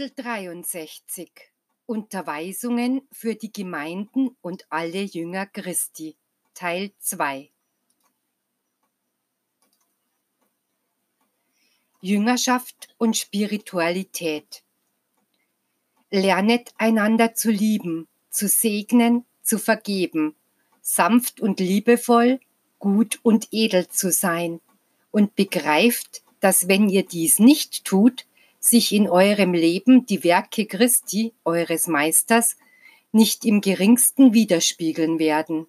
Kapitel 63 Unterweisungen für die Gemeinden und alle Jünger Christi. Teil 2 Jüngerschaft und Spiritualität. Lernet einander zu lieben, zu segnen, zu vergeben, sanft und liebevoll, gut und edel zu sein. Und begreift, dass wenn ihr dies nicht tut, sich in eurem Leben die Werke Christi, eures Meisters, nicht im geringsten widerspiegeln werden.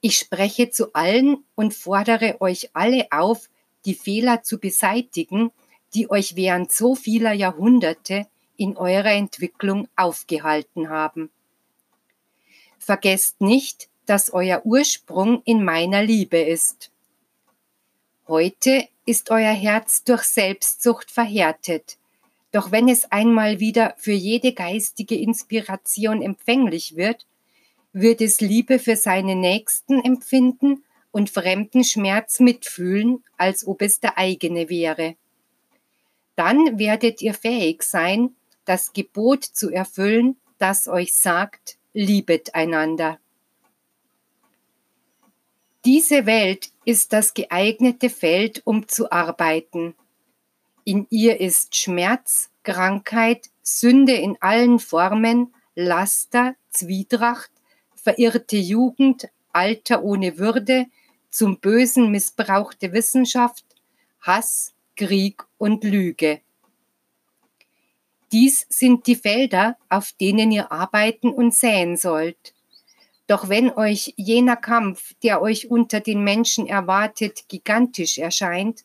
Ich spreche zu allen und fordere euch alle auf, die Fehler zu beseitigen, die euch während so vieler Jahrhunderte in eurer Entwicklung aufgehalten haben. Vergesst nicht, dass euer Ursprung in meiner Liebe ist. Heute ist euer Herz durch Selbstsucht verhärtet. Doch wenn es einmal wieder für jede geistige Inspiration empfänglich wird, wird es Liebe für seine Nächsten empfinden und fremden Schmerz mitfühlen, als ob es der eigene wäre. Dann werdet ihr fähig sein, das Gebot zu erfüllen, das euch sagt, liebet einander. Diese Welt ist das geeignete Feld, um zu arbeiten. In ihr ist Schmerz, Krankheit, Sünde in allen Formen, Laster, Zwietracht, verirrte Jugend, Alter ohne Würde, zum Bösen missbrauchte Wissenschaft, Hass, Krieg und Lüge. Dies sind die Felder, auf denen ihr arbeiten und säen sollt. Doch wenn euch jener Kampf, der euch unter den Menschen erwartet, gigantisch erscheint,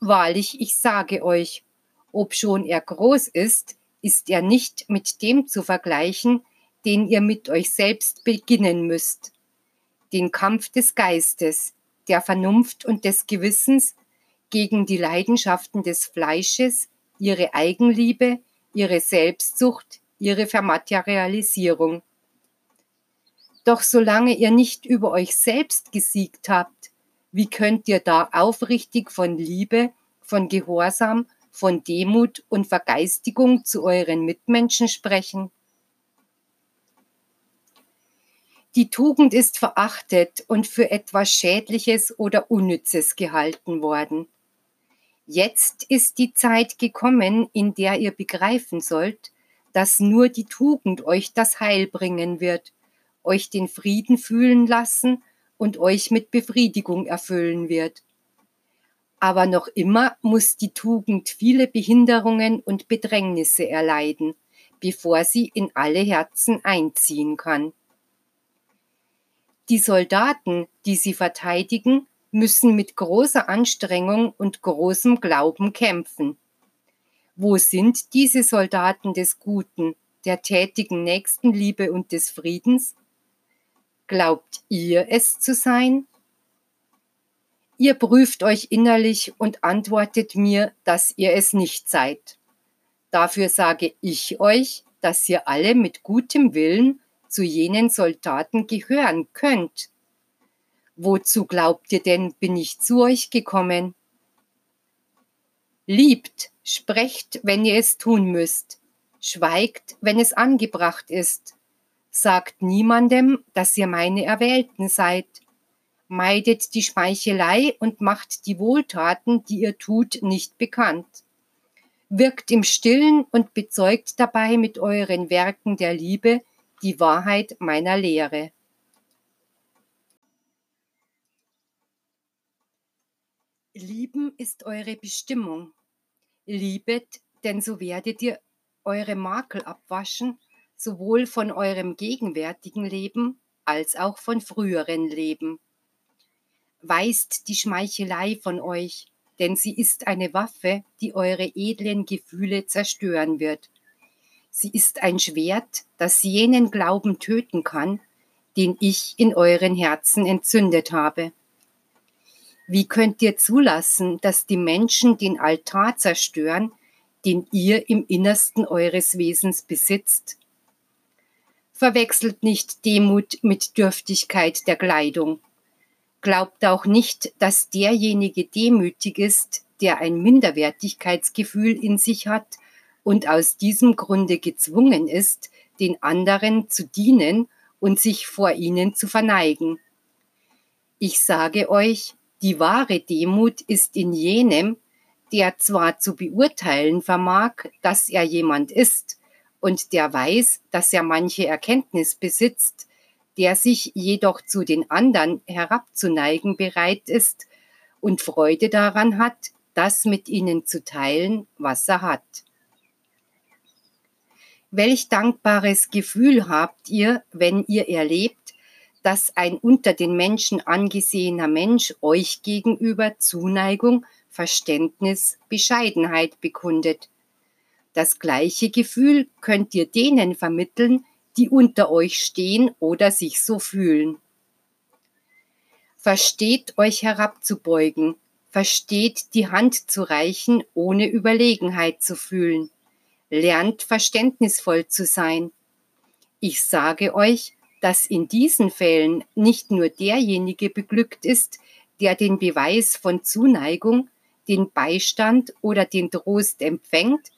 wahrlich, ich sage euch, obschon er groß ist, ist er nicht mit dem zu vergleichen, den ihr mit euch selbst beginnen müsst. Den Kampf des Geistes, der Vernunft und des Gewissens gegen die Leidenschaften des Fleisches, ihre Eigenliebe, ihre Selbstsucht, ihre Vermaterialisierung doch solange ihr nicht über euch selbst gesiegt habt, wie könnt ihr da aufrichtig von Liebe, von Gehorsam, von Demut und Vergeistigung zu euren Mitmenschen sprechen? Die Tugend ist verachtet und für etwas Schädliches oder Unnützes gehalten worden. Jetzt ist die Zeit gekommen, in der ihr begreifen sollt, dass nur die Tugend euch das Heil bringen wird euch den Frieden fühlen lassen und euch mit Befriedigung erfüllen wird. Aber noch immer muss die Tugend viele Behinderungen und Bedrängnisse erleiden, bevor sie in alle Herzen einziehen kann. Die Soldaten, die sie verteidigen, müssen mit großer Anstrengung und großem Glauben kämpfen. Wo sind diese Soldaten des Guten, der tätigen Nächstenliebe und des Friedens? Glaubt ihr es zu sein? Ihr prüft euch innerlich und antwortet mir, dass ihr es nicht seid. Dafür sage ich euch, dass ihr alle mit gutem Willen zu jenen Soldaten gehören könnt. Wozu glaubt ihr denn, bin ich zu euch gekommen? Liebt, sprecht, wenn ihr es tun müsst, schweigt, wenn es angebracht ist, Sagt niemandem, dass ihr meine Erwählten seid. Meidet die Schmeichelei und macht die Wohltaten, die ihr tut, nicht bekannt. Wirkt im Stillen und bezeugt dabei mit euren Werken der Liebe die Wahrheit meiner Lehre. Lieben ist eure Bestimmung. Liebet, denn so werdet ihr eure Makel abwaschen sowohl von eurem gegenwärtigen Leben als auch von früheren Leben. Weist die Schmeichelei von euch, denn sie ist eine Waffe, die eure edlen Gefühle zerstören wird. Sie ist ein Schwert, das jenen Glauben töten kann, den ich in euren Herzen entzündet habe. Wie könnt ihr zulassen, dass die Menschen den Altar zerstören, den ihr im Innersten eures Wesens besitzt? Verwechselt nicht Demut mit Dürftigkeit der Kleidung. Glaubt auch nicht, dass derjenige demütig ist, der ein Minderwertigkeitsgefühl in sich hat und aus diesem Grunde gezwungen ist, den anderen zu dienen und sich vor ihnen zu verneigen. Ich sage euch, die wahre Demut ist in jenem, der zwar zu beurteilen vermag, dass er jemand ist und der weiß, dass er manche Erkenntnis besitzt, der sich jedoch zu den anderen herabzuneigen bereit ist und Freude daran hat, das mit ihnen zu teilen, was er hat. Welch dankbares Gefühl habt ihr, wenn ihr erlebt, dass ein unter den Menschen angesehener Mensch euch gegenüber Zuneigung, Verständnis, Bescheidenheit bekundet. Das gleiche Gefühl könnt ihr denen vermitteln, die unter euch stehen oder sich so fühlen. Versteht euch herabzubeugen, versteht die Hand zu reichen, ohne Überlegenheit zu fühlen. Lernt verständnisvoll zu sein. Ich sage euch, dass in diesen Fällen nicht nur derjenige beglückt ist, der den Beweis von Zuneigung, den Beistand oder den Trost empfängt,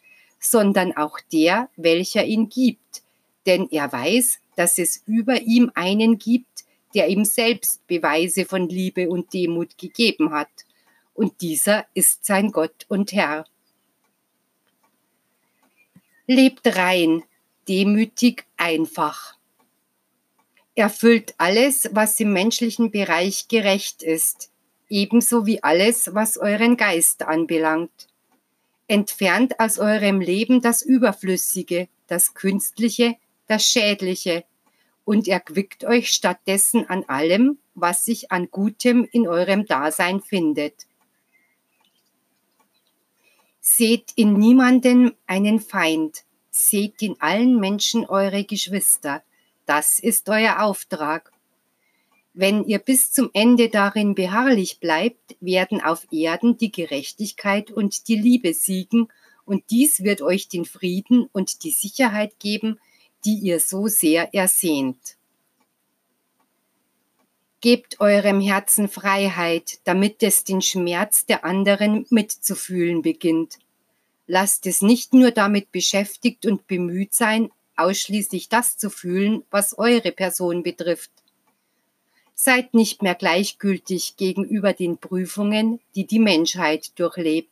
sondern auch der, welcher ihn gibt, denn er weiß, dass es über ihm einen gibt, der ihm selbst Beweise von Liebe und Demut gegeben hat und dieser ist sein Gott und Herr. Lebt rein, demütig, einfach. Erfüllt alles, was im menschlichen Bereich gerecht ist, ebenso wie alles, was euren Geist anbelangt. Entfernt aus eurem Leben das Überflüssige, das Künstliche, das Schädliche und erquickt euch stattdessen an allem, was sich an Gutem in eurem Dasein findet. Seht in niemandem einen Feind, seht in allen Menschen eure Geschwister. Das ist euer Auftrag. Wenn ihr bis zum Ende darin beharrlich bleibt, werden auf Erden die Gerechtigkeit und die Liebe siegen, und dies wird euch den Frieden und die Sicherheit geben, die ihr so sehr ersehnt. Gebt eurem Herzen Freiheit, damit es den Schmerz der anderen mitzufühlen beginnt. Lasst es nicht nur damit beschäftigt und bemüht sein, ausschließlich das zu fühlen, was eure Person betrifft. Seid nicht mehr gleichgültig gegenüber den Prüfungen, die die Menschheit durchlebt.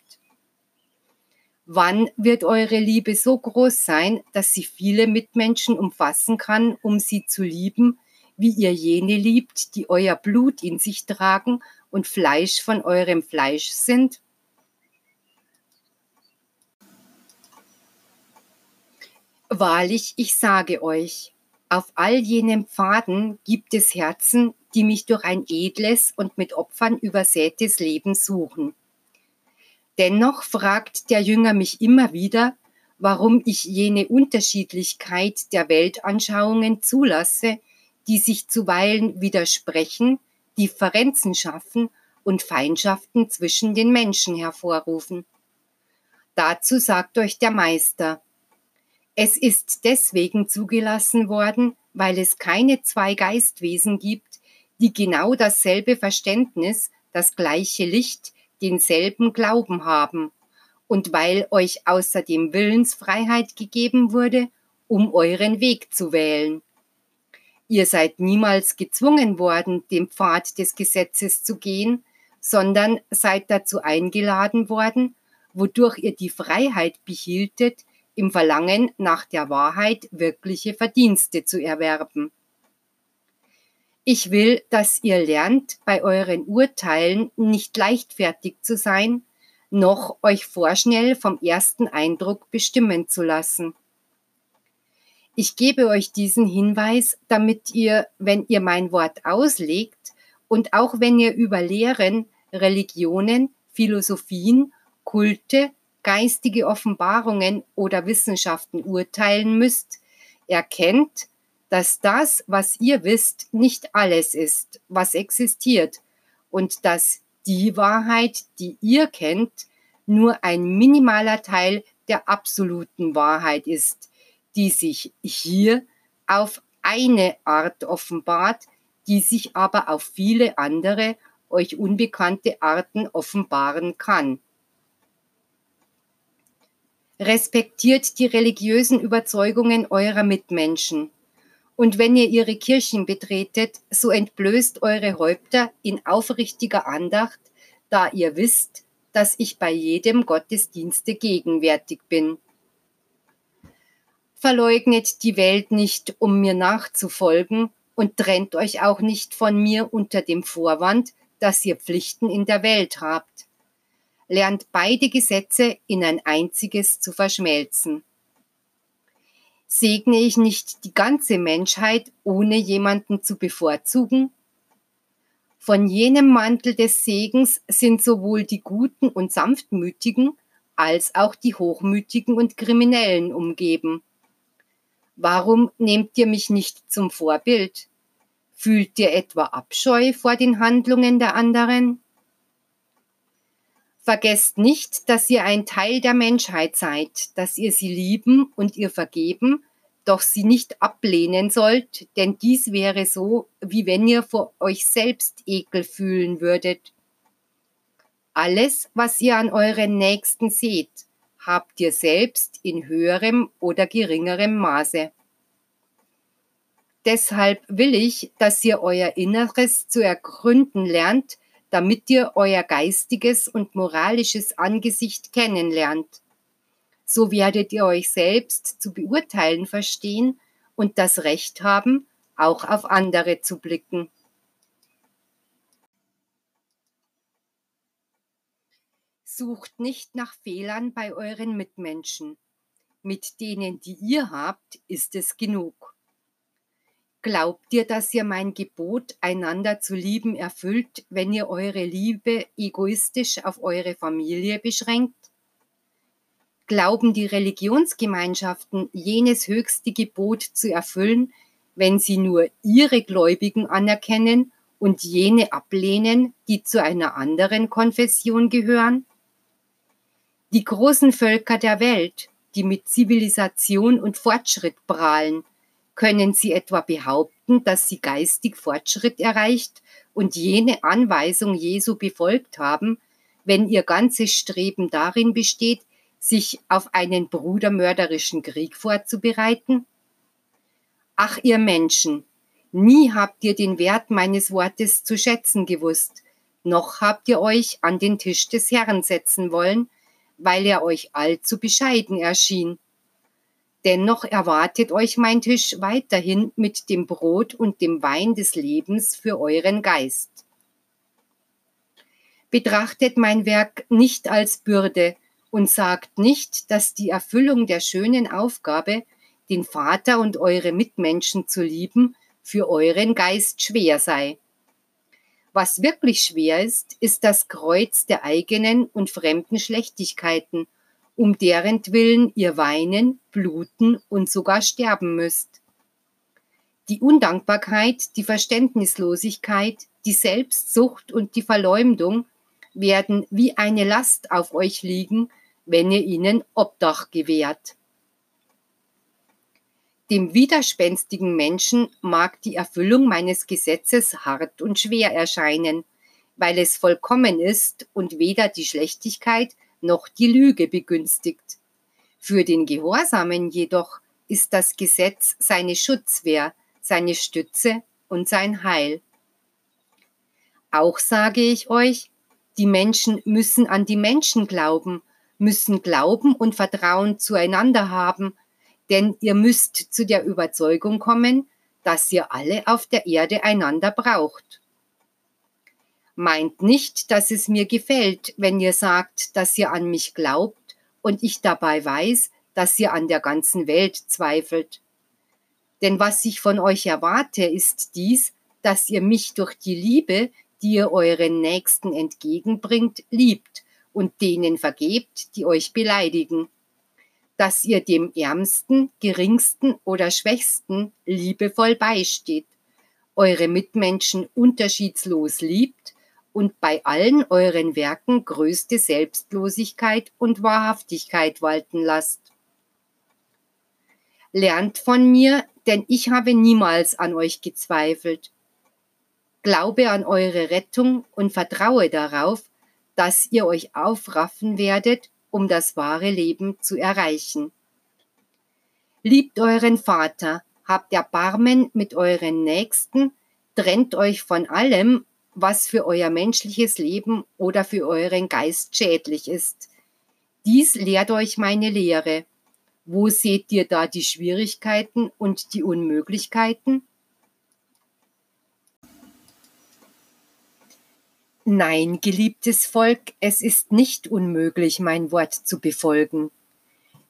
Wann wird eure Liebe so groß sein, dass sie viele Mitmenschen umfassen kann, um sie zu lieben wie ihr jene liebt, die euer Blut in sich tragen und Fleisch von eurem Fleisch sind? Wahrlich, ich sage euch, auf all jenen Pfaden gibt es Herzen, die mich durch ein edles und mit Opfern übersätes Leben suchen. Dennoch fragt der Jünger mich immer wieder, warum ich jene Unterschiedlichkeit der Weltanschauungen zulasse, die sich zuweilen widersprechen, Differenzen schaffen und Feindschaften zwischen den Menschen hervorrufen. Dazu sagt euch der Meister, es ist deswegen zugelassen worden, weil es keine zwei Geistwesen gibt, die genau dasselbe Verständnis, das gleiche Licht, denselben Glauben haben, und weil euch außerdem Willensfreiheit gegeben wurde, um euren Weg zu wählen. Ihr seid niemals gezwungen worden, den Pfad des Gesetzes zu gehen, sondern seid dazu eingeladen worden, wodurch ihr die Freiheit behieltet, im Verlangen nach der Wahrheit wirkliche Verdienste zu erwerben. Ich will, dass ihr lernt, bei euren Urteilen nicht leichtfertig zu sein, noch euch vorschnell vom ersten Eindruck bestimmen zu lassen. Ich gebe euch diesen Hinweis, damit ihr, wenn ihr mein Wort auslegt und auch wenn ihr über Lehren, Religionen, Philosophien, Kulte, geistige Offenbarungen oder Wissenschaften urteilen müsst, erkennt, dass das, was ihr wisst, nicht alles ist, was existiert und dass die Wahrheit, die ihr kennt, nur ein minimaler Teil der absoluten Wahrheit ist, die sich hier auf eine Art offenbart, die sich aber auf viele andere, euch unbekannte Arten offenbaren kann. Respektiert die religiösen Überzeugungen eurer Mitmenschen. Und wenn ihr ihre Kirchen betretet, so entblößt eure Häupter in aufrichtiger Andacht, da ihr wisst, dass ich bei jedem Gottesdienste gegenwärtig bin. Verleugnet die Welt nicht, um mir nachzufolgen, und trennt euch auch nicht von mir unter dem Vorwand, dass ihr Pflichten in der Welt habt. Lernt beide Gesetze in ein einziges zu verschmelzen. Segne ich nicht die ganze Menschheit, ohne jemanden zu bevorzugen? Von jenem Mantel des Segens sind sowohl die Guten und Sanftmütigen als auch die Hochmütigen und Kriminellen umgeben. Warum nehmt ihr mich nicht zum Vorbild? Fühlt ihr etwa Abscheu vor den Handlungen der anderen? Vergesst nicht, dass ihr ein Teil der Menschheit seid, dass ihr sie lieben und ihr vergeben, doch sie nicht ablehnen sollt, denn dies wäre so, wie wenn ihr vor euch selbst Ekel fühlen würdet. Alles, was ihr an euren Nächsten seht, habt ihr selbst in höherem oder geringerem Maße. Deshalb will ich, dass ihr euer Inneres zu ergründen lernt, damit ihr euer geistiges und moralisches Angesicht kennenlernt. So werdet ihr euch selbst zu beurteilen verstehen und das Recht haben, auch auf andere zu blicken. Sucht nicht nach Fehlern bei euren Mitmenschen. Mit denen, die ihr habt, ist es genug. Glaubt ihr, dass ihr mein Gebot, einander zu lieben, erfüllt, wenn ihr eure Liebe egoistisch auf eure Familie beschränkt? Glauben die Religionsgemeinschaften, jenes höchste Gebot zu erfüllen, wenn sie nur ihre Gläubigen anerkennen und jene ablehnen, die zu einer anderen Konfession gehören? Die großen Völker der Welt, die mit Zivilisation und Fortschritt prahlen, können sie etwa behaupten, dass sie geistig Fortschritt erreicht und jene Anweisung Jesu befolgt haben, wenn ihr ganzes Streben darin besteht, sich auf einen brudermörderischen Krieg vorzubereiten? Ach ihr Menschen, nie habt ihr den Wert meines Wortes zu schätzen gewusst, noch habt ihr euch an den Tisch des Herrn setzen wollen, weil er euch allzu bescheiden erschien. Dennoch erwartet euch mein Tisch weiterhin mit dem Brot und dem Wein des Lebens für euren Geist. Betrachtet mein Werk nicht als Bürde und sagt nicht, dass die Erfüllung der schönen Aufgabe, den Vater und eure Mitmenschen zu lieben, für euren Geist schwer sei. Was wirklich schwer ist, ist das Kreuz der eigenen und fremden Schlechtigkeiten, um deren Willen ihr weinen, bluten und sogar sterben müsst. Die Undankbarkeit, die Verständnislosigkeit, die Selbstsucht und die Verleumdung werden wie eine Last auf euch liegen, wenn ihr ihnen Obdach gewährt. Dem widerspenstigen Menschen mag die Erfüllung meines Gesetzes hart und schwer erscheinen, weil es vollkommen ist und weder die Schlechtigkeit noch die Lüge begünstigt. Für den Gehorsamen jedoch ist das Gesetz seine Schutzwehr, seine Stütze und sein Heil. Auch sage ich euch, die Menschen müssen an die Menschen glauben, müssen Glauben und Vertrauen zueinander haben, denn ihr müsst zu der Überzeugung kommen, dass ihr alle auf der Erde einander braucht. Meint nicht, dass es mir gefällt, wenn ihr sagt, dass ihr an mich glaubt und ich dabei weiß, dass ihr an der ganzen Welt zweifelt. Denn was ich von euch erwarte, ist dies, dass ihr mich durch die Liebe, die ihr euren Nächsten entgegenbringt, liebt und denen vergebt, die euch beleidigen dass ihr dem Ärmsten, Geringsten oder Schwächsten liebevoll beisteht, eure Mitmenschen unterschiedslos liebt und bei allen euren Werken größte Selbstlosigkeit und Wahrhaftigkeit walten lasst. Lernt von mir, denn ich habe niemals an euch gezweifelt. Glaube an eure Rettung und vertraue darauf, dass ihr euch aufraffen werdet um das wahre Leben zu erreichen. Liebt euren Vater, habt Erbarmen mit euren Nächsten, trennt euch von allem, was für euer menschliches Leben oder für euren Geist schädlich ist. Dies lehrt euch meine Lehre. Wo seht ihr da die Schwierigkeiten und die Unmöglichkeiten? Nein, geliebtes Volk, es ist nicht unmöglich, mein Wort zu befolgen.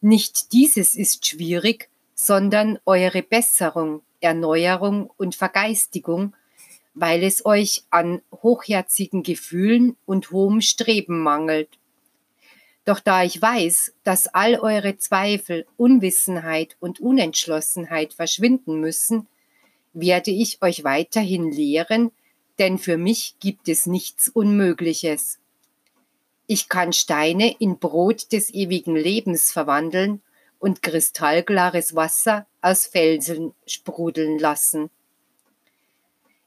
Nicht dieses ist schwierig, sondern eure Besserung, Erneuerung und Vergeistigung, weil es euch an hochherzigen Gefühlen und hohem Streben mangelt. Doch da ich weiß, dass all eure Zweifel, Unwissenheit und Unentschlossenheit verschwinden müssen, werde ich euch weiterhin lehren, denn für mich gibt es nichts Unmögliches. Ich kann Steine in Brot des ewigen Lebens verwandeln und kristallklares Wasser aus Felsen sprudeln lassen.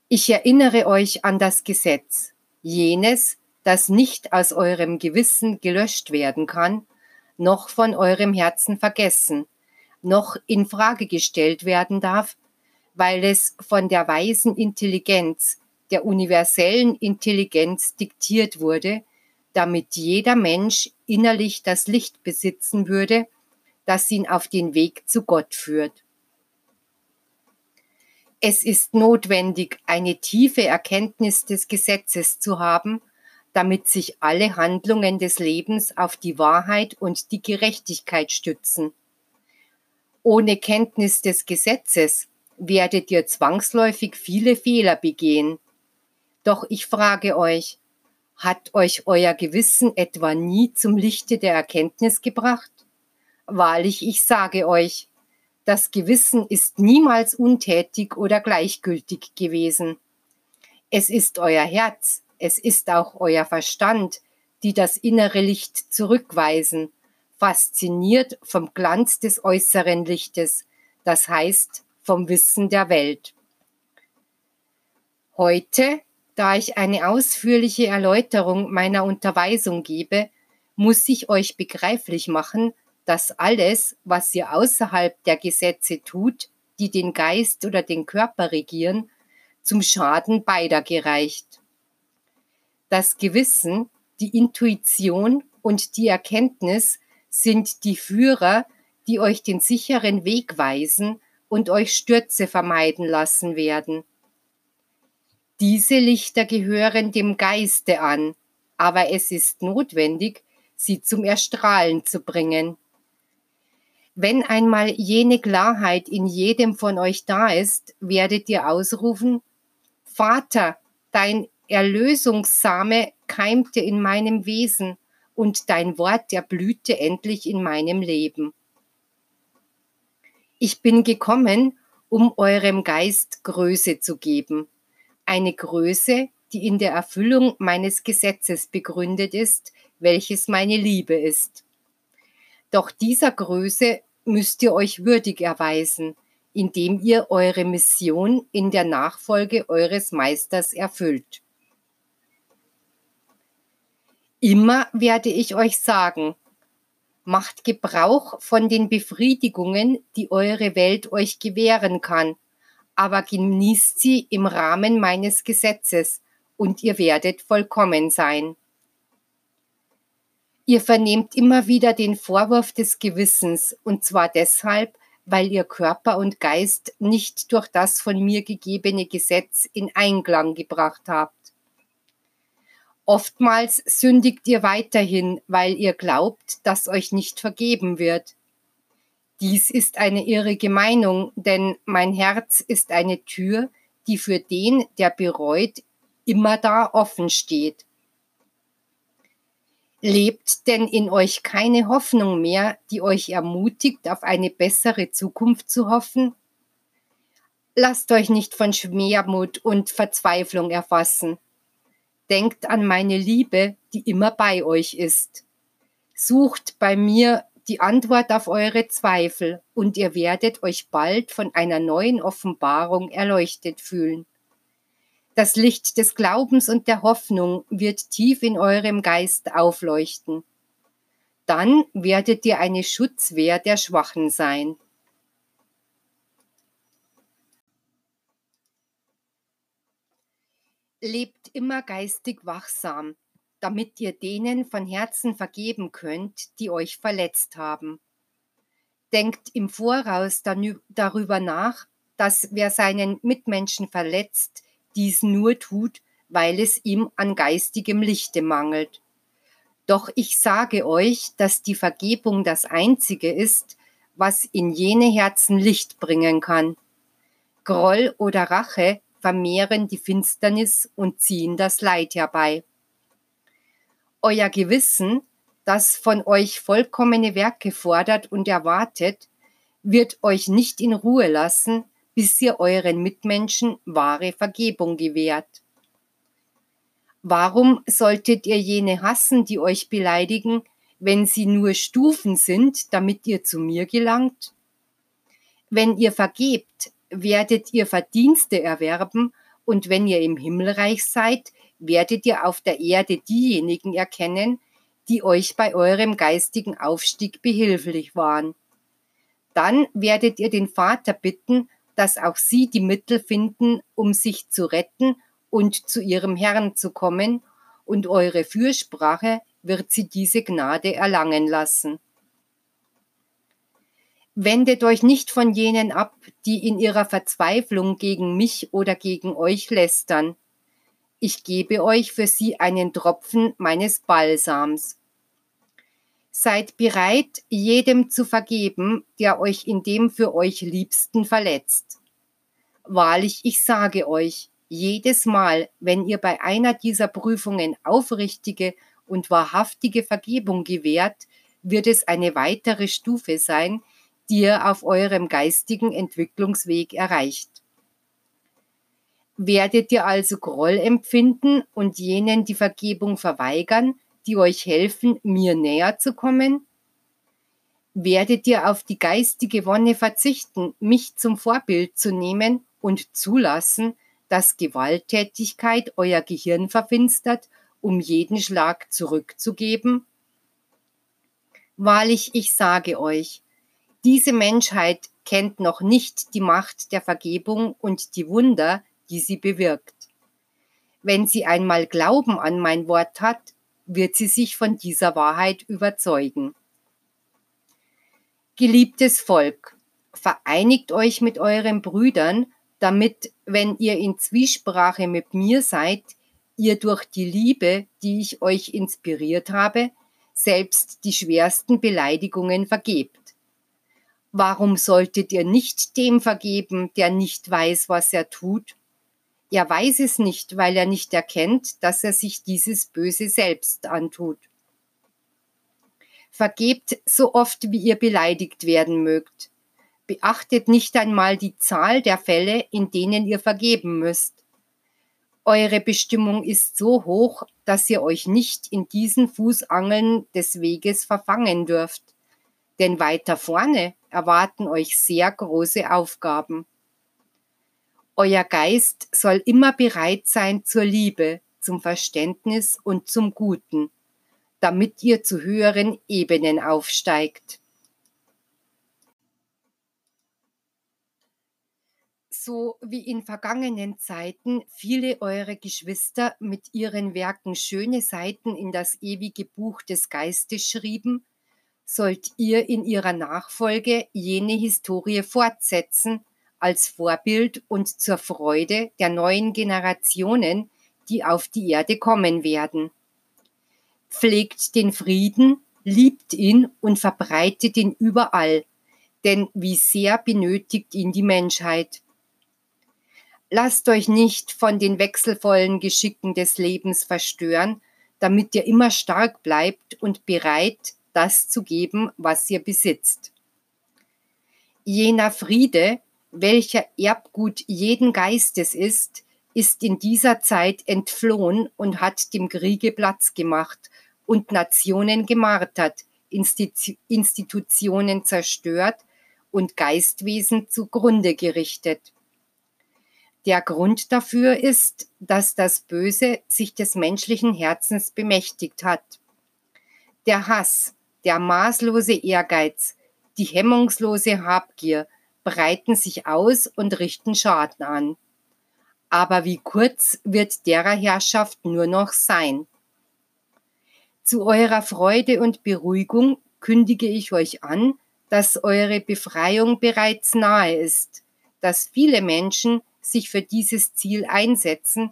Ich erinnere euch an das Gesetz, jenes, das nicht aus eurem Gewissen gelöscht werden kann, noch von eurem Herzen vergessen, noch in Frage gestellt werden darf, weil es von der weisen Intelligenz der universellen Intelligenz diktiert wurde, damit jeder Mensch innerlich das Licht besitzen würde, das ihn auf den Weg zu Gott führt. Es ist notwendig, eine tiefe Erkenntnis des Gesetzes zu haben, damit sich alle Handlungen des Lebens auf die Wahrheit und die Gerechtigkeit stützen. Ohne Kenntnis des Gesetzes werdet ihr zwangsläufig viele Fehler begehen, doch ich frage euch, hat euch euer Gewissen etwa nie zum Lichte der Erkenntnis gebracht? Wahrlich, ich sage euch, das Gewissen ist niemals untätig oder gleichgültig gewesen. Es ist euer Herz, es ist auch euer Verstand, die das innere Licht zurückweisen, fasziniert vom Glanz des äußeren Lichtes, das heißt vom Wissen der Welt. Heute da ich eine ausführliche Erläuterung meiner Unterweisung gebe, muss ich euch begreiflich machen, dass alles, was ihr außerhalb der Gesetze tut, die den Geist oder den Körper regieren, zum Schaden beider gereicht. Das Gewissen, die Intuition und die Erkenntnis sind die Führer, die euch den sicheren Weg weisen und euch Stürze vermeiden lassen werden. Diese Lichter gehören dem Geiste an, aber es ist notwendig, sie zum Erstrahlen zu bringen. Wenn einmal jene Klarheit in jedem von euch da ist, werdet ihr ausrufen, Vater, dein Erlösungssame keimte in meinem Wesen und dein Wort erblühte endlich in meinem Leben. Ich bin gekommen, um eurem Geist Größe zu geben eine Größe, die in der Erfüllung meines Gesetzes begründet ist, welches meine Liebe ist. Doch dieser Größe müsst ihr euch würdig erweisen, indem ihr eure Mission in der Nachfolge eures Meisters erfüllt. Immer werde ich euch sagen, macht Gebrauch von den Befriedigungen, die eure Welt euch gewähren kann, aber genießt sie im Rahmen meines Gesetzes, und ihr werdet vollkommen sein. Ihr vernehmt immer wieder den Vorwurf des Gewissens, und zwar deshalb, weil ihr Körper und Geist nicht durch das von mir gegebene Gesetz in Einklang gebracht habt. Oftmals sündigt ihr weiterhin, weil ihr glaubt, dass euch nicht vergeben wird. Dies ist eine irrige Meinung, denn mein Herz ist eine Tür, die für den, der bereut, immer da offen steht. Lebt denn in euch keine Hoffnung mehr, die euch ermutigt, auf eine bessere Zukunft zu hoffen? Lasst euch nicht von Schwermut und Verzweiflung erfassen. Denkt an meine Liebe, die immer bei euch ist. Sucht bei mir die Antwort auf eure Zweifel und ihr werdet euch bald von einer neuen Offenbarung erleuchtet fühlen. Das Licht des Glaubens und der Hoffnung wird tief in eurem Geist aufleuchten. Dann werdet ihr eine Schutzwehr der Schwachen sein. Lebt immer geistig wachsam, damit ihr denen von Herzen vergeben könnt, die euch verletzt haben. Denkt im Voraus darüber nach, dass wer seinen Mitmenschen verletzt, dies nur tut, weil es ihm an geistigem Lichte mangelt. Doch ich sage euch, dass die Vergebung das Einzige ist, was in jene Herzen Licht bringen kann. Groll oder Rache vermehren die Finsternis und ziehen das Leid herbei. Euer Gewissen, das von euch vollkommene Werke fordert und erwartet, wird euch nicht in Ruhe lassen, bis ihr euren Mitmenschen wahre Vergebung gewährt. Warum solltet ihr jene hassen, die euch beleidigen, wenn sie nur Stufen sind, damit ihr zu mir gelangt? Wenn ihr vergebt, werdet ihr Verdienste erwerben, und wenn ihr im Himmelreich seid, werdet ihr auf der Erde diejenigen erkennen, die euch bei eurem geistigen Aufstieg behilflich waren. Dann werdet ihr den Vater bitten, dass auch sie die Mittel finden, um sich zu retten und zu ihrem Herrn zu kommen, und eure Fürsprache wird sie diese Gnade erlangen lassen. Wendet euch nicht von jenen ab, die in ihrer Verzweiflung gegen mich oder gegen euch lästern. Ich gebe euch für sie einen Tropfen meines Balsams. Seid bereit, jedem zu vergeben, der euch in dem für euch Liebsten verletzt. Wahrlich, ich sage euch, jedes Mal, wenn ihr bei einer dieser Prüfungen aufrichtige und wahrhaftige Vergebung gewährt, wird es eine weitere Stufe sein, die ihr auf eurem geistigen Entwicklungsweg erreicht. Werdet ihr also Groll empfinden und jenen die Vergebung verweigern, die euch helfen, mir näher zu kommen? Werdet ihr auf die geistige Wonne verzichten, mich zum Vorbild zu nehmen und zulassen, dass Gewalttätigkeit euer Gehirn verfinstert, um jeden Schlag zurückzugeben? Wahrlich, ich sage euch, diese Menschheit kennt noch nicht die Macht der Vergebung und die Wunder, die sie bewirkt. Wenn sie einmal Glauben an mein Wort hat, wird sie sich von dieser Wahrheit überzeugen. Geliebtes Volk, vereinigt euch mit euren Brüdern, damit, wenn ihr in Zwiesprache mit mir seid, ihr durch die Liebe, die ich euch inspiriert habe, selbst die schwersten Beleidigungen vergebt. Warum solltet ihr nicht dem vergeben, der nicht weiß, was er tut? Er weiß es nicht, weil er nicht erkennt, dass er sich dieses Böse selbst antut. Vergebt so oft, wie ihr beleidigt werden mögt. Beachtet nicht einmal die Zahl der Fälle, in denen ihr vergeben müsst. Eure Bestimmung ist so hoch, dass ihr euch nicht in diesen Fußangeln des Weges verfangen dürft. Denn weiter vorne erwarten euch sehr große Aufgaben. Euer Geist soll immer bereit sein zur Liebe, zum Verständnis und zum Guten, damit ihr zu höheren Ebenen aufsteigt. So wie in vergangenen Zeiten viele eure Geschwister mit ihren Werken schöne Seiten in das ewige Buch des Geistes schrieben, sollt ihr in ihrer Nachfolge jene Historie fortsetzen, als Vorbild und zur Freude der neuen Generationen, die auf die Erde kommen werden. Pflegt den Frieden, liebt ihn und verbreitet ihn überall, denn wie sehr benötigt ihn die Menschheit. Lasst euch nicht von den wechselvollen Geschicken des Lebens verstören, damit ihr immer stark bleibt und bereit, das zu geben, was ihr besitzt. Jener Friede, welcher Erbgut jeden Geistes ist, ist in dieser Zeit entflohen und hat dem Kriege Platz gemacht und Nationen gemartert, Institutionen zerstört und Geistwesen zugrunde gerichtet. Der Grund dafür ist, dass das Böse sich des menschlichen Herzens bemächtigt hat. Der Hass, der maßlose Ehrgeiz, die hemmungslose Habgier breiten sich aus und richten Schaden an. Aber wie kurz wird derer Herrschaft nur noch sein? Zu eurer Freude und Beruhigung kündige ich euch an, dass eure Befreiung bereits nahe ist, dass viele Menschen sich für dieses Ziel einsetzen,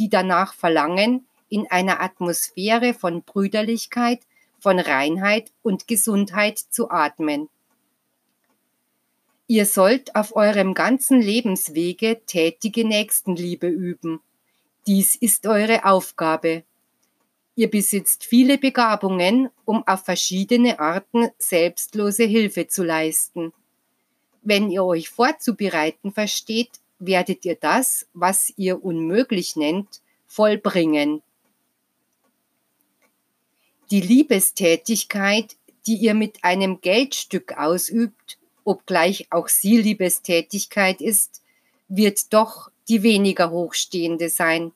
die danach verlangen, in einer Atmosphäre von Brüderlichkeit, von Reinheit und Gesundheit zu atmen. Ihr sollt auf eurem ganzen Lebenswege tätige Nächstenliebe üben. Dies ist eure Aufgabe. Ihr besitzt viele Begabungen, um auf verschiedene Arten selbstlose Hilfe zu leisten. Wenn ihr euch vorzubereiten versteht, werdet ihr das, was ihr unmöglich nennt, vollbringen. Die Liebestätigkeit, die ihr mit einem Geldstück ausübt, obgleich auch sie Liebestätigkeit ist, wird doch die weniger hochstehende sein.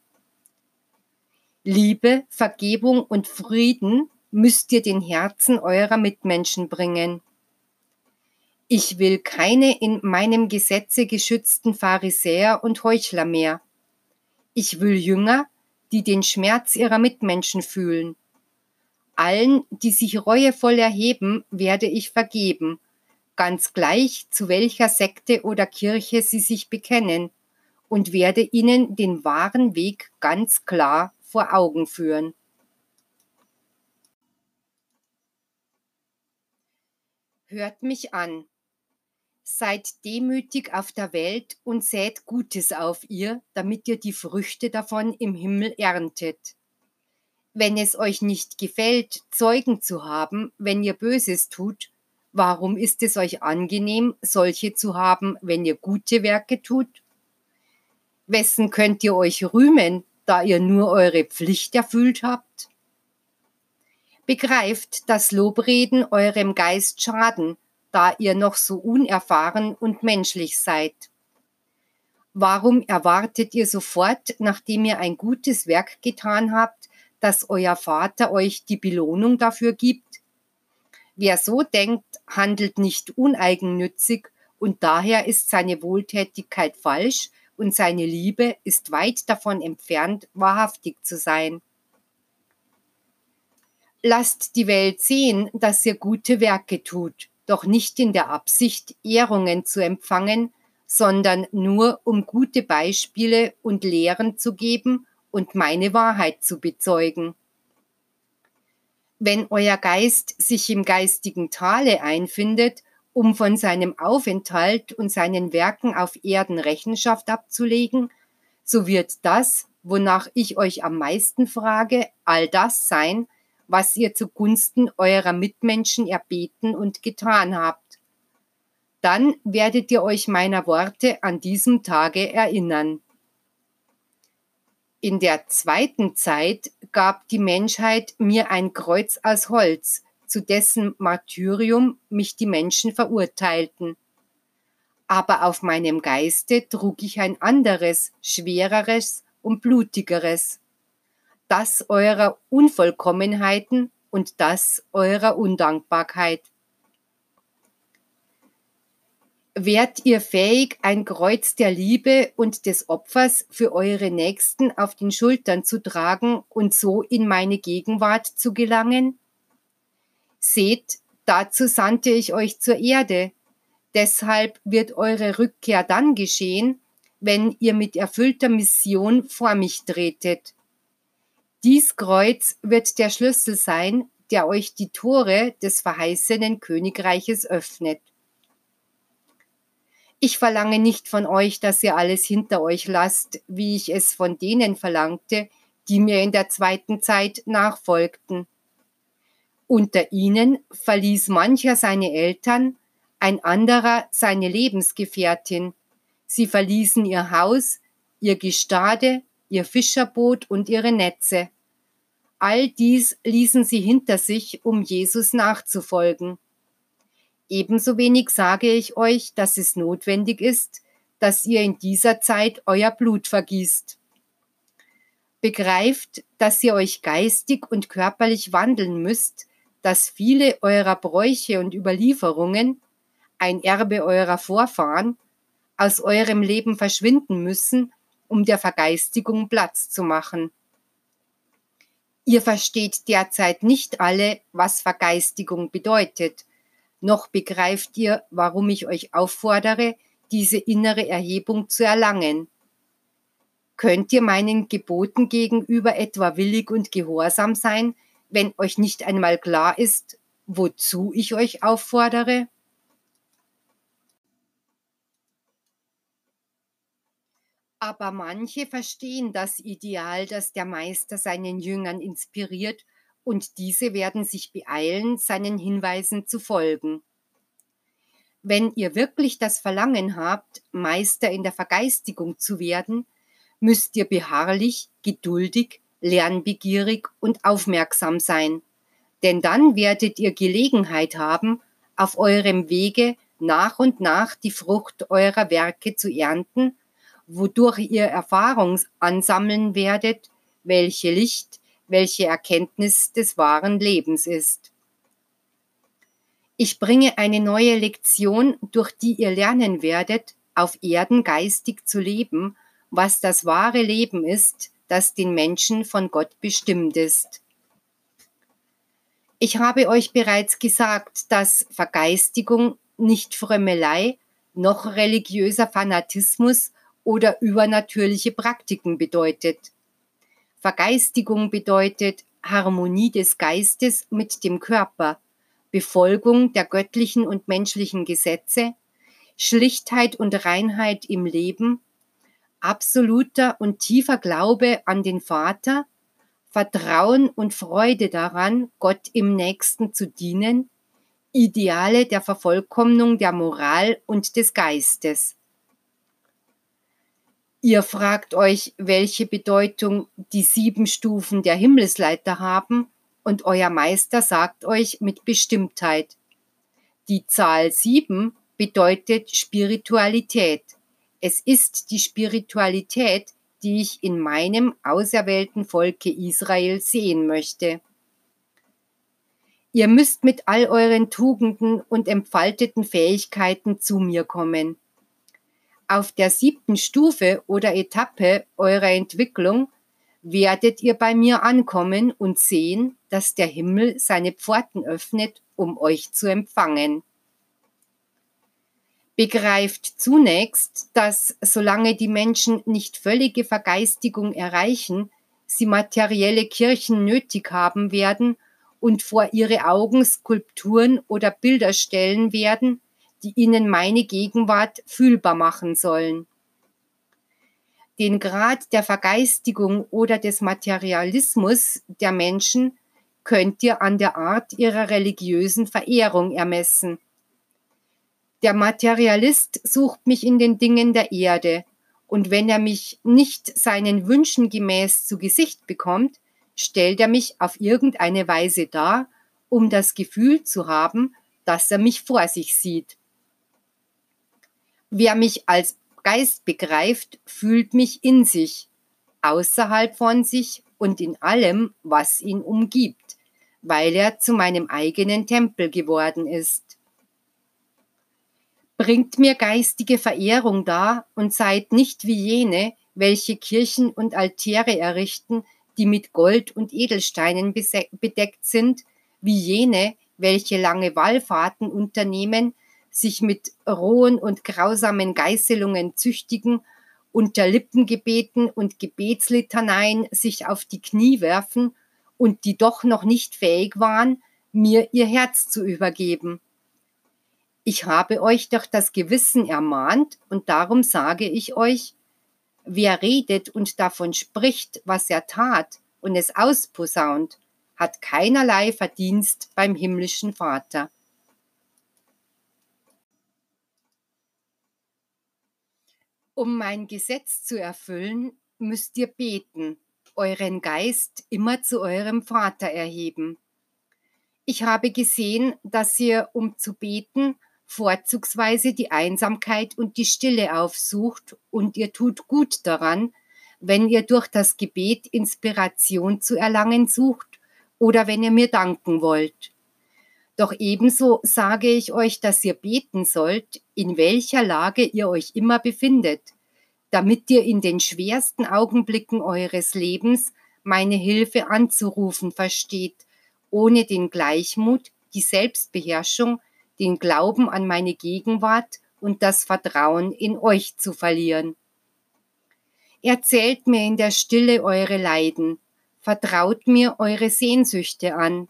Liebe, Vergebung und Frieden müsst ihr den Herzen eurer Mitmenschen bringen. Ich will keine in meinem Gesetze geschützten Pharisäer und Heuchler mehr. Ich will Jünger, die den Schmerz ihrer Mitmenschen fühlen. Allen, die sich reuevoll erheben, werde ich vergeben ganz gleich, zu welcher Sekte oder Kirche sie sich bekennen, und werde ihnen den wahren Weg ganz klar vor Augen führen. Hört mich an. Seid demütig auf der Welt und sät Gutes auf ihr, damit ihr die Früchte davon im Himmel erntet. Wenn es euch nicht gefällt, Zeugen zu haben, wenn ihr Böses tut, Warum ist es euch angenehm, solche zu haben, wenn ihr gute Werke tut? Wessen könnt ihr euch rühmen, da ihr nur eure Pflicht erfüllt habt? Begreift, dass Lobreden eurem Geist schaden, da ihr noch so unerfahren und menschlich seid. Warum erwartet ihr sofort, nachdem ihr ein gutes Werk getan habt, dass euer Vater euch die Belohnung dafür gibt? Wer so denkt, handelt nicht uneigennützig und daher ist seine Wohltätigkeit falsch und seine Liebe ist weit davon entfernt, wahrhaftig zu sein. Lasst die Welt sehen, dass ihr gute Werke tut, doch nicht in der Absicht, Ehrungen zu empfangen, sondern nur um gute Beispiele und Lehren zu geben und meine Wahrheit zu bezeugen wenn euer Geist sich im geistigen Tale einfindet, um von seinem Aufenthalt und seinen Werken auf Erden Rechenschaft abzulegen, so wird das, wonach ich euch am meisten frage, all das sein, was ihr zugunsten eurer Mitmenschen erbeten und getan habt. Dann werdet ihr euch meiner Worte an diesem Tage erinnern. In der zweiten Zeit gab die Menschheit mir ein Kreuz aus Holz, zu dessen Martyrium mich die Menschen verurteilten. Aber auf meinem Geiste trug ich ein anderes, schwereres und blutigeres, das eurer Unvollkommenheiten und das eurer Undankbarkeit. Wärt ihr fähig, ein Kreuz der Liebe und des Opfers für eure Nächsten auf den Schultern zu tragen und so in meine Gegenwart zu gelangen? Seht, dazu sandte ich euch zur Erde. Deshalb wird eure Rückkehr dann geschehen, wenn ihr mit erfüllter Mission vor mich tretet. Dies Kreuz wird der Schlüssel sein, der euch die Tore des verheißenen Königreiches öffnet. Ich verlange nicht von euch, dass ihr alles hinter euch lasst, wie ich es von denen verlangte, die mir in der zweiten Zeit nachfolgten. Unter ihnen verließ mancher seine Eltern, ein anderer seine Lebensgefährtin. Sie verließen ihr Haus, ihr Gestade, ihr Fischerboot und ihre Netze. All dies ließen sie hinter sich, um Jesus nachzufolgen. Ebenso wenig sage ich euch, dass es notwendig ist, dass ihr in dieser Zeit euer Blut vergießt. Begreift, dass ihr euch geistig und körperlich wandeln müsst, dass viele eurer Bräuche und Überlieferungen, ein Erbe eurer Vorfahren, aus eurem Leben verschwinden müssen, um der Vergeistigung Platz zu machen. Ihr versteht derzeit nicht alle, was Vergeistigung bedeutet, noch begreift ihr, warum ich euch auffordere, diese innere Erhebung zu erlangen. Könnt ihr meinen Geboten gegenüber etwa willig und gehorsam sein, wenn euch nicht einmal klar ist, wozu ich euch auffordere? Aber manche verstehen das Ideal, das der Meister seinen Jüngern inspiriert, und diese werden sich beeilen, seinen Hinweisen zu folgen. Wenn ihr wirklich das Verlangen habt, Meister in der Vergeistigung zu werden, müsst ihr beharrlich, geduldig, lernbegierig und aufmerksam sein. Denn dann werdet ihr Gelegenheit haben, auf eurem Wege nach und nach die Frucht eurer Werke zu ernten, wodurch ihr Erfahrung ansammeln werdet, welche Licht, welche Erkenntnis des wahren Lebens ist. Ich bringe eine neue Lektion, durch die ihr lernen werdet, auf Erden geistig zu leben was das wahre Leben ist, das den Menschen von Gott bestimmt ist. Ich habe euch bereits gesagt, dass Vergeistigung nicht Frömmelei noch religiöser Fanatismus oder übernatürliche Praktiken bedeutet. Vergeistigung bedeutet Harmonie des Geistes mit dem Körper, Befolgung der göttlichen und menschlichen Gesetze, Schlichtheit und Reinheit im Leben, absoluter und tiefer Glaube an den Vater, Vertrauen und Freude daran, Gott im Nächsten zu dienen, Ideale der Vervollkommnung der Moral und des Geistes. Ihr fragt euch, welche Bedeutung die sieben Stufen der Himmelsleiter haben, und euer Meister sagt euch mit Bestimmtheit. Die Zahl sieben bedeutet Spiritualität. Es ist die Spiritualität, die ich in meinem auserwählten Volke Israel sehen möchte. Ihr müsst mit all euren Tugenden und entfalteten Fähigkeiten zu mir kommen. Auf der siebten Stufe oder Etappe eurer Entwicklung werdet ihr bei mir ankommen und sehen, dass der Himmel seine Pforten öffnet, um euch zu empfangen. Begreift zunächst, dass solange die Menschen nicht völlige Vergeistigung erreichen, sie materielle Kirchen nötig haben werden und vor ihre Augen Skulpturen oder Bilder stellen werden, die ihnen meine Gegenwart fühlbar machen sollen. Den Grad der Vergeistigung oder des Materialismus der Menschen könnt ihr an der Art ihrer religiösen Verehrung ermessen – der Materialist sucht mich in den Dingen der Erde, und wenn er mich nicht seinen Wünschen gemäß zu Gesicht bekommt, stellt er mich auf irgendeine Weise dar, um das Gefühl zu haben, dass er mich vor sich sieht. Wer mich als Geist begreift, fühlt mich in sich, außerhalb von sich und in allem, was ihn umgibt, weil er zu meinem eigenen Tempel geworden ist. Bringt mir geistige Verehrung dar und seid nicht wie jene, welche Kirchen und Altäre errichten, die mit Gold und Edelsteinen bedeckt sind, wie jene, welche lange Wallfahrten unternehmen, sich mit rohen und grausamen Geißelungen züchtigen, unter Lippengebeten und Gebetslitaneien sich auf die Knie werfen und die doch noch nicht fähig waren, mir ihr Herz zu übergeben. Ich habe euch durch das Gewissen ermahnt und darum sage ich euch, wer redet und davon spricht, was er tat und es ausposaunt, hat keinerlei Verdienst beim himmlischen Vater. Um mein Gesetz zu erfüllen, müsst ihr beten, euren Geist immer zu eurem Vater erheben. Ich habe gesehen, dass ihr, um zu beten, vorzugsweise die Einsamkeit und die Stille aufsucht und ihr tut gut daran, wenn ihr durch das Gebet Inspiration zu erlangen sucht oder wenn ihr mir danken wollt. Doch ebenso sage ich euch, dass ihr beten sollt, in welcher Lage ihr euch immer befindet, damit ihr in den schwersten Augenblicken eures Lebens meine Hilfe anzurufen versteht, ohne den Gleichmut, die Selbstbeherrschung, den Glauben an meine Gegenwart und das Vertrauen in euch zu verlieren. Erzählt mir in der Stille eure Leiden, vertraut mir eure Sehnsüchte an,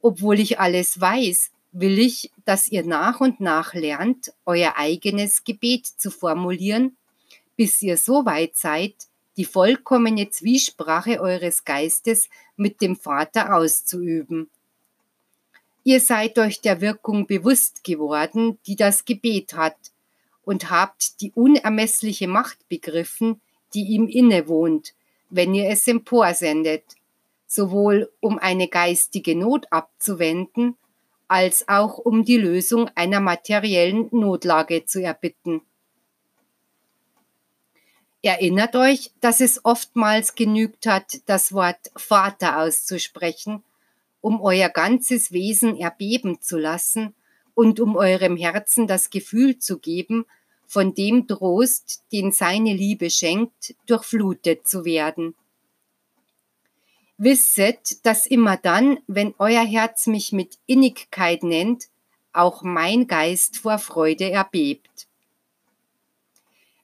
obwohl ich alles weiß, will ich, dass ihr nach und nach lernt, euer eigenes Gebet zu formulieren, bis ihr so weit seid, die vollkommene Zwiesprache eures Geistes mit dem Vater auszuüben. Ihr seid euch der Wirkung bewusst geworden, die das Gebet hat, und habt die unermessliche Macht begriffen, die ihm innewohnt, wenn ihr es emporsendet, sowohl um eine geistige Not abzuwenden, als auch um die Lösung einer materiellen Notlage zu erbitten. Erinnert euch, dass es oftmals genügt hat, das Wort Vater auszusprechen, um euer ganzes Wesen erbeben zu lassen und um eurem Herzen das Gefühl zu geben, von dem Trost, den seine Liebe schenkt, durchflutet zu werden. Wisset, dass immer dann, wenn euer Herz mich mit Innigkeit nennt, auch mein Geist vor Freude erbebt.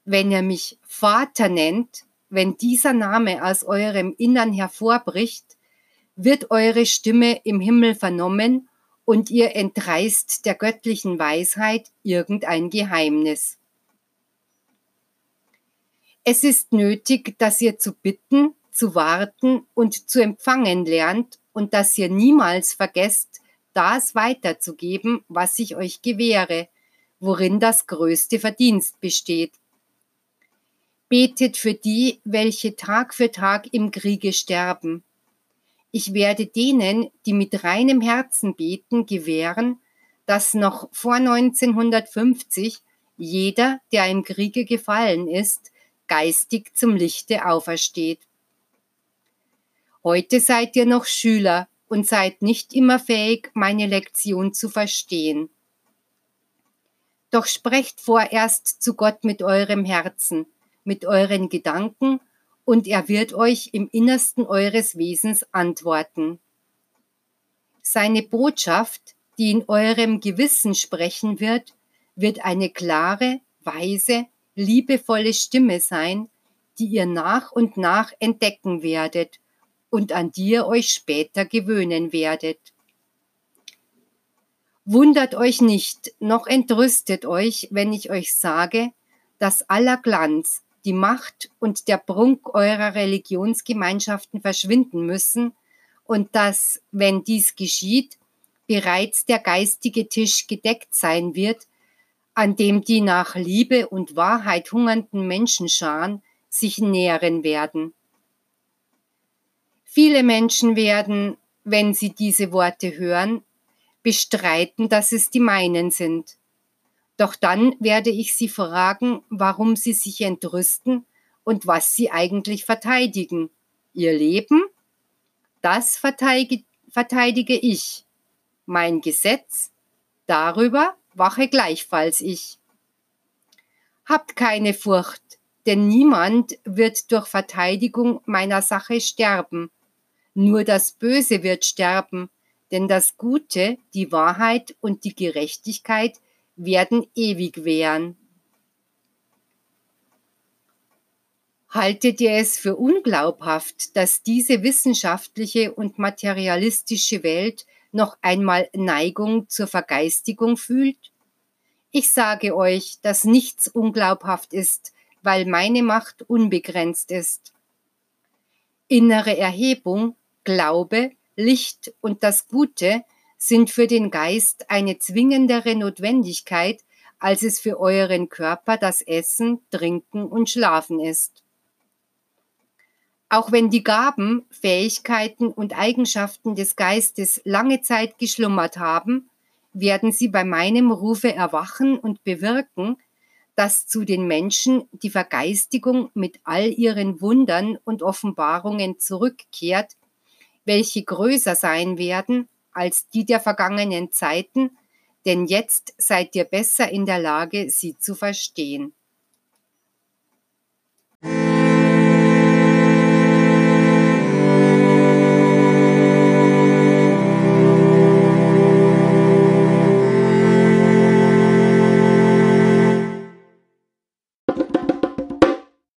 Wenn ihr mich Vater nennt, wenn dieser Name aus eurem Innern hervorbricht, wird eure Stimme im Himmel vernommen und ihr entreißt der göttlichen Weisheit irgendein Geheimnis. Es ist nötig, dass ihr zu bitten, zu warten und zu empfangen lernt und dass ihr niemals vergesst, das weiterzugeben, was ich euch gewähre, worin das größte Verdienst besteht. Betet für die, welche Tag für Tag im Kriege sterben. Ich werde denen, die mit reinem Herzen beten, gewähren, dass noch vor 1950 jeder, der im Kriege gefallen ist, geistig zum Lichte aufersteht. Heute seid ihr noch Schüler und seid nicht immer fähig, meine Lektion zu verstehen. Doch sprecht vorerst zu Gott mit eurem Herzen, mit euren Gedanken, und er wird euch im Innersten eures Wesens antworten. Seine Botschaft, die in eurem Gewissen sprechen wird, wird eine klare, weise, liebevolle Stimme sein, die ihr nach und nach entdecken werdet und an die ihr euch später gewöhnen werdet. Wundert euch nicht, noch entrüstet euch, wenn ich euch sage, dass aller Glanz, die Macht und der Prunk eurer Religionsgemeinschaften verschwinden müssen und dass, wenn dies geschieht, bereits der geistige Tisch gedeckt sein wird, an dem die nach Liebe und Wahrheit hungernden Menschenscharen sich nähren werden. Viele Menschen werden, wenn sie diese Worte hören, bestreiten, dass es die meinen sind. Doch dann werde ich sie fragen, warum sie sich entrüsten und was sie eigentlich verteidigen. Ihr Leben? Das verteidige, verteidige ich. Mein Gesetz? Darüber wache gleichfalls ich. Habt keine Furcht, denn niemand wird durch Verteidigung meiner Sache sterben. Nur das Böse wird sterben, denn das Gute, die Wahrheit und die Gerechtigkeit werden ewig währen. Haltet ihr es für unglaubhaft, dass diese wissenschaftliche und materialistische Welt noch einmal Neigung zur Vergeistigung fühlt? Ich sage euch, dass nichts unglaubhaft ist, weil meine Macht unbegrenzt ist. Innere Erhebung Glaube, Licht und das Gute sind für den Geist eine zwingendere Notwendigkeit, als es für euren Körper das Essen, Trinken und Schlafen ist. Auch wenn die Gaben, Fähigkeiten und Eigenschaften des Geistes lange Zeit geschlummert haben, werden sie bei meinem Rufe erwachen und bewirken, dass zu den Menschen die Vergeistigung mit all ihren Wundern und Offenbarungen zurückkehrt, welche größer sein werden als die der vergangenen Zeiten, denn jetzt seid ihr besser in der Lage, sie zu verstehen.